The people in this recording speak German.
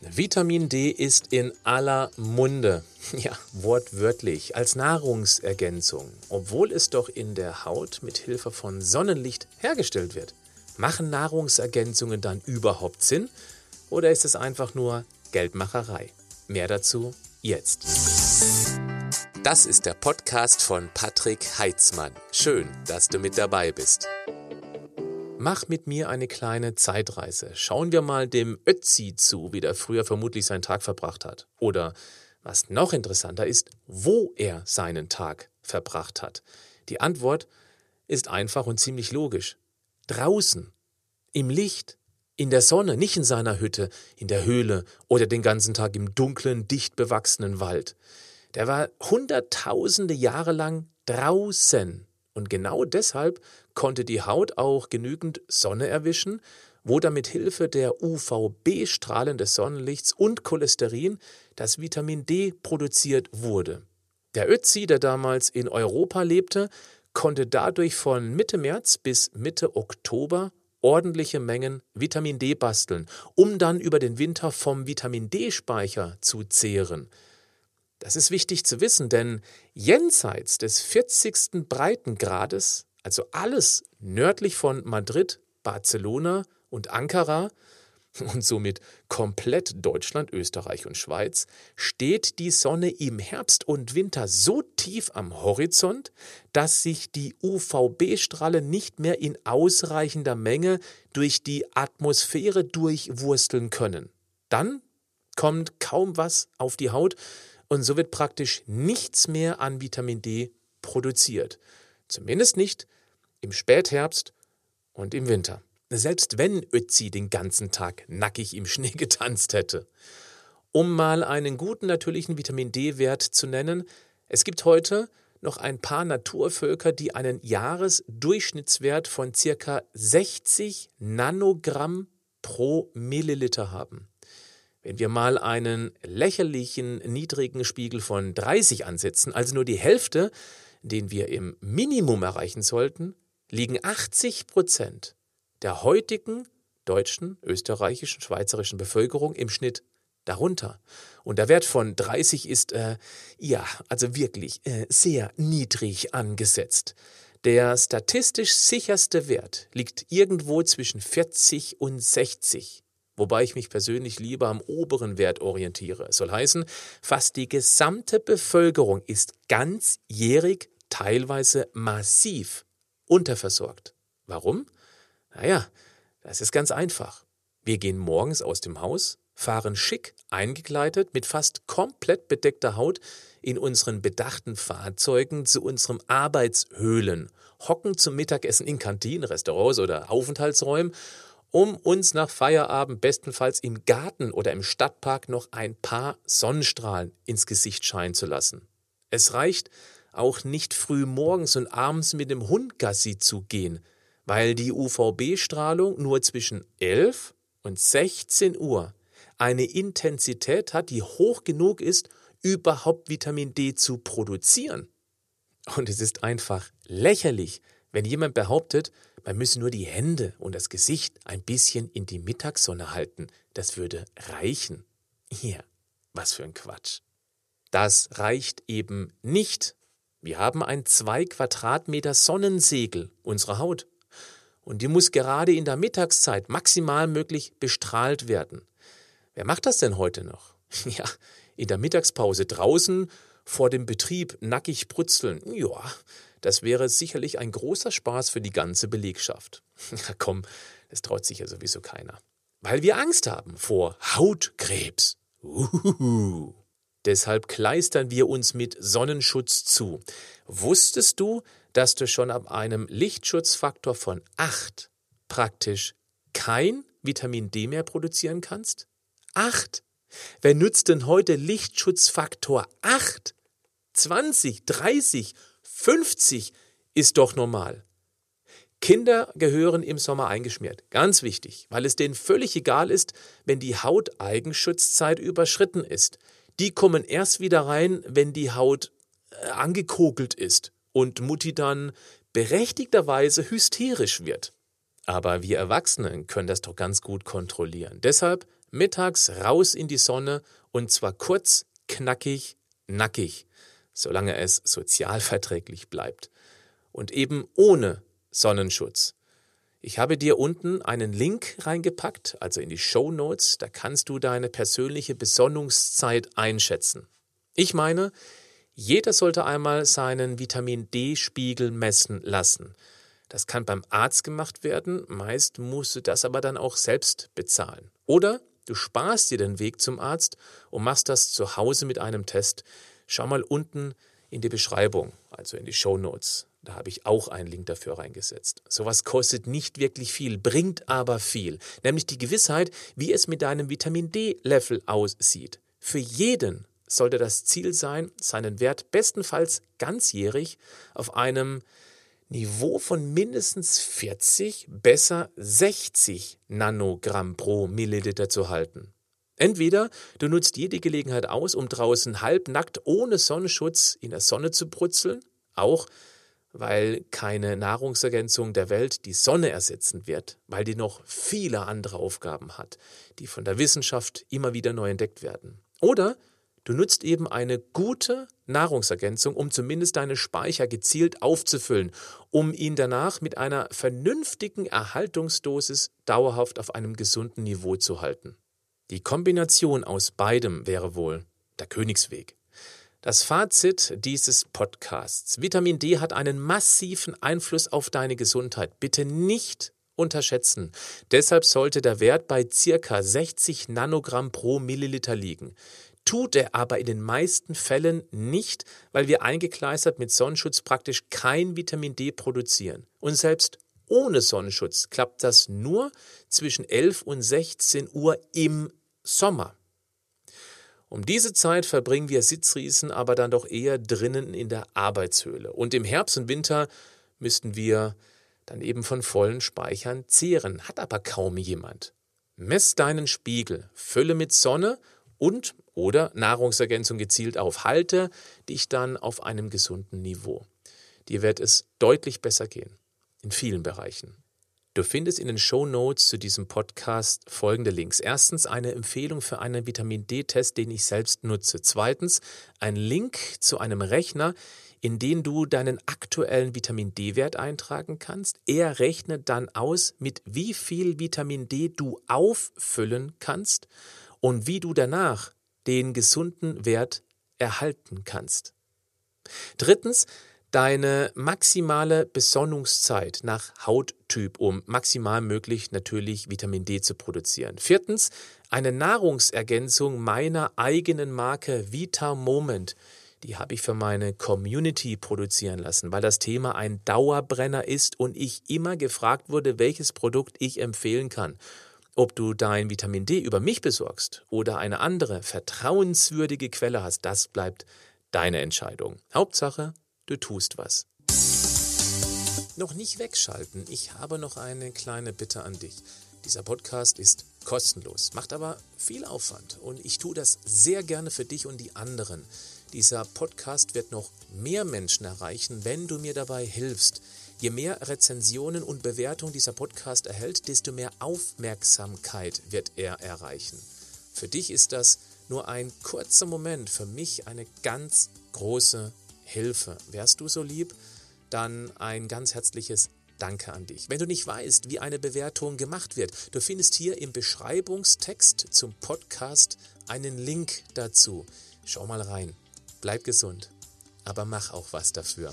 Vitamin D ist in aller Munde. Ja, wortwörtlich, als Nahrungsergänzung, obwohl es doch in der Haut mit Hilfe von Sonnenlicht hergestellt wird. Machen Nahrungsergänzungen dann überhaupt Sinn oder ist es einfach nur Geldmacherei? Mehr dazu jetzt. Das ist der Podcast von Patrick Heitzmann. Schön, dass du mit dabei bist. Mach mit mir eine kleine Zeitreise. Schauen wir mal dem Ötzi zu, wie der früher vermutlich seinen Tag verbracht hat. Oder was noch interessanter ist, wo er seinen Tag verbracht hat. Die Antwort ist einfach und ziemlich logisch. Draußen, im Licht, in der Sonne, nicht in seiner Hütte, in der Höhle oder den ganzen Tag im dunklen, dicht bewachsenen Wald. Der war hunderttausende Jahre lang draußen. Und genau deshalb konnte die Haut auch genügend Sonne erwischen, wo damit Hilfe der UVB-Strahlen des Sonnenlichts und Cholesterin das Vitamin D produziert wurde. Der Ötzi, der damals in Europa lebte, konnte dadurch von Mitte März bis Mitte Oktober ordentliche Mengen Vitamin D basteln, um dann über den Winter vom Vitamin D-Speicher zu zehren. Das ist wichtig zu wissen, denn jenseits des 40. Breitengrades, also alles nördlich von Madrid, Barcelona und Ankara und somit komplett Deutschland, Österreich und Schweiz, steht die Sonne im Herbst und Winter so tief am Horizont, dass sich die UVB-Strahlen nicht mehr in ausreichender Menge durch die Atmosphäre durchwursteln können. Dann kommt kaum was auf die Haut, und so wird praktisch nichts mehr an Vitamin D produziert. Zumindest nicht im Spätherbst und im Winter. Selbst wenn Ötzi den ganzen Tag nackig im Schnee getanzt hätte. Um mal einen guten natürlichen Vitamin D-Wert zu nennen, es gibt heute noch ein paar Naturvölker, die einen Jahresdurchschnittswert von circa 60 Nanogramm pro Milliliter haben. Wenn wir mal einen lächerlichen niedrigen Spiegel von 30 ansetzen, also nur die Hälfte, den wir im Minimum erreichen sollten, liegen 80 Prozent der heutigen deutschen, österreichischen, schweizerischen Bevölkerung im Schnitt darunter. Und der Wert von 30 ist, äh, ja, also wirklich äh, sehr niedrig angesetzt. Der statistisch sicherste Wert liegt irgendwo zwischen 40 und 60 wobei ich mich persönlich lieber am oberen Wert orientiere. Es soll heißen, fast die gesamte Bevölkerung ist ganzjährig, teilweise massiv unterversorgt. Warum? Naja, das ist ganz einfach. Wir gehen morgens aus dem Haus, fahren schick eingekleidet mit fast komplett bedeckter Haut in unseren bedachten Fahrzeugen zu unseren Arbeitshöhlen, hocken zum Mittagessen in Kantinen, Restaurants oder Aufenthaltsräumen um uns nach Feierabend bestenfalls im Garten oder im Stadtpark noch ein paar Sonnenstrahlen ins Gesicht scheinen zu lassen. Es reicht auch nicht früh morgens und abends mit dem Hund Gassi zu gehen, weil die UVB-Strahlung nur zwischen 11 und 16 Uhr eine Intensität hat, die hoch genug ist, überhaupt Vitamin D zu produzieren. Und es ist einfach lächerlich, wenn jemand behauptet, man müsse nur die Hände und das Gesicht ein bisschen in die Mittagssonne halten, das würde reichen. Ja, was für ein Quatsch. Das reicht eben nicht. Wir haben ein zwei Quadratmeter Sonnensegel, unsere Haut. Und die muss gerade in der Mittagszeit maximal möglich bestrahlt werden. Wer macht das denn heute noch? Ja, in der Mittagspause draußen vor dem Betrieb nackig brutzeln. Ja, das wäre sicherlich ein großer Spaß für die ganze Belegschaft. Na komm, das traut sich ja sowieso keiner. Weil wir Angst haben vor Hautkrebs. Uhuhu. Deshalb kleistern wir uns mit Sonnenschutz zu. Wusstest du, dass du schon ab einem Lichtschutzfaktor von 8 praktisch kein Vitamin D mehr produzieren kannst? 8! Wer nützt denn heute Lichtschutzfaktor 8? 20, 30, 50 ist doch normal. Kinder gehören im Sommer eingeschmiert. Ganz wichtig, weil es denen völlig egal ist, wenn die Hauteigenschutzzeit überschritten ist. Die kommen erst wieder rein, wenn die Haut äh, angekokelt ist und Mutti dann berechtigterweise hysterisch wird. Aber wir Erwachsenen können das doch ganz gut kontrollieren. Deshalb Mittags raus in die Sonne und zwar kurz, knackig, nackig, solange es sozialverträglich bleibt. Und eben ohne Sonnenschutz. Ich habe dir unten einen Link reingepackt, also in die Show Notes, da kannst du deine persönliche Besonnungszeit einschätzen. Ich meine, jeder sollte einmal seinen Vitamin D-Spiegel messen lassen. Das kann beim Arzt gemacht werden, meist musst du das aber dann auch selbst bezahlen. Oder du sparst dir den Weg zum Arzt und machst das zu Hause mit einem Test. Schau mal unten in die Beschreibung, also in die Show Notes. Da habe ich auch einen Link dafür reingesetzt. Sowas kostet nicht wirklich viel, bringt aber viel, nämlich die Gewissheit, wie es mit deinem Vitamin D-Level aussieht. Für jeden sollte das Ziel sein, seinen Wert bestenfalls ganzjährig auf einem Niveau von mindestens 40, besser 60 Nanogramm pro Milliliter zu halten. Entweder du nutzt jede Gelegenheit aus, um draußen halbnackt ohne Sonnenschutz in der Sonne zu brutzeln, auch weil keine Nahrungsergänzung der Welt die Sonne ersetzen wird, weil die noch viele andere Aufgaben hat, die von der Wissenschaft immer wieder neu entdeckt werden. Oder du nutzt eben eine gute Nahrungsergänzung, um zumindest deine Speicher gezielt aufzufüllen, um ihn danach mit einer vernünftigen Erhaltungsdosis dauerhaft auf einem gesunden Niveau zu halten. Die Kombination aus beidem wäre wohl der Königsweg. Das Fazit dieses Podcasts. Vitamin D hat einen massiven Einfluss auf deine Gesundheit. Bitte nicht unterschätzen. Deshalb sollte der Wert bei circa 60 Nanogramm pro Milliliter liegen. Tut er aber in den meisten Fällen nicht, weil wir eingekleistert mit Sonnenschutz praktisch kein Vitamin D produzieren. Und selbst ohne Sonnenschutz klappt das nur zwischen 11 und 16 Uhr im Sommer. Um diese Zeit verbringen wir Sitzriesen aber dann doch eher drinnen in der Arbeitshöhle. Und im Herbst und Winter müssten wir dann eben von vollen Speichern zehren, hat aber kaum jemand. Mess deinen Spiegel, fülle mit Sonne und oder Nahrungsergänzung gezielt auf. Halte dich dann auf einem gesunden Niveau. Dir wird es deutlich besser gehen. In vielen Bereichen. Du findest in den Show Notes zu diesem Podcast folgende Links. Erstens eine Empfehlung für einen Vitamin D-Test, den ich selbst nutze. Zweitens ein Link zu einem Rechner, in den du deinen aktuellen Vitamin D-Wert eintragen kannst. Er rechnet dann aus, mit wie viel Vitamin D du auffüllen kannst und wie du danach den gesunden Wert erhalten kannst. Drittens deine maximale Besonnungszeit nach Hauttyp, um maximal möglich natürlich Vitamin D zu produzieren. Viertens, eine Nahrungsergänzung meiner eigenen Marke Vita Moment. Die habe ich für meine Community produzieren lassen, weil das Thema ein Dauerbrenner ist und ich immer gefragt wurde, welches Produkt ich empfehlen kann. Ob du dein Vitamin D über mich besorgst oder eine andere vertrauenswürdige Quelle hast, das bleibt deine Entscheidung. Hauptsache, du tust was. Noch nicht wegschalten, ich habe noch eine kleine Bitte an dich. Dieser Podcast ist kostenlos, macht aber viel Aufwand und ich tue das sehr gerne für dich und die anderen. Dieser Podcast wird noch mehr Menschen erreichen, wenn du mir dabei hilfst. Je mehr Rezensionen und Bewertungen dieser Podcast erhält, desto mehr Aufmerksamkeit wird er erreichen. Für dich ist das nur ein kurzer Moment, für mich eine ganz große Hilfe. Wärst du so lieb, dann ein ganz herzliches Danke an dich. Wenn du nicht weißt, wie eine Bewertung gemacht wird, du findest hier im Beschreibungstext zum Podcast einen Link dazu. Schau mal rein. Bleib gesund, aber mach auch was dafür.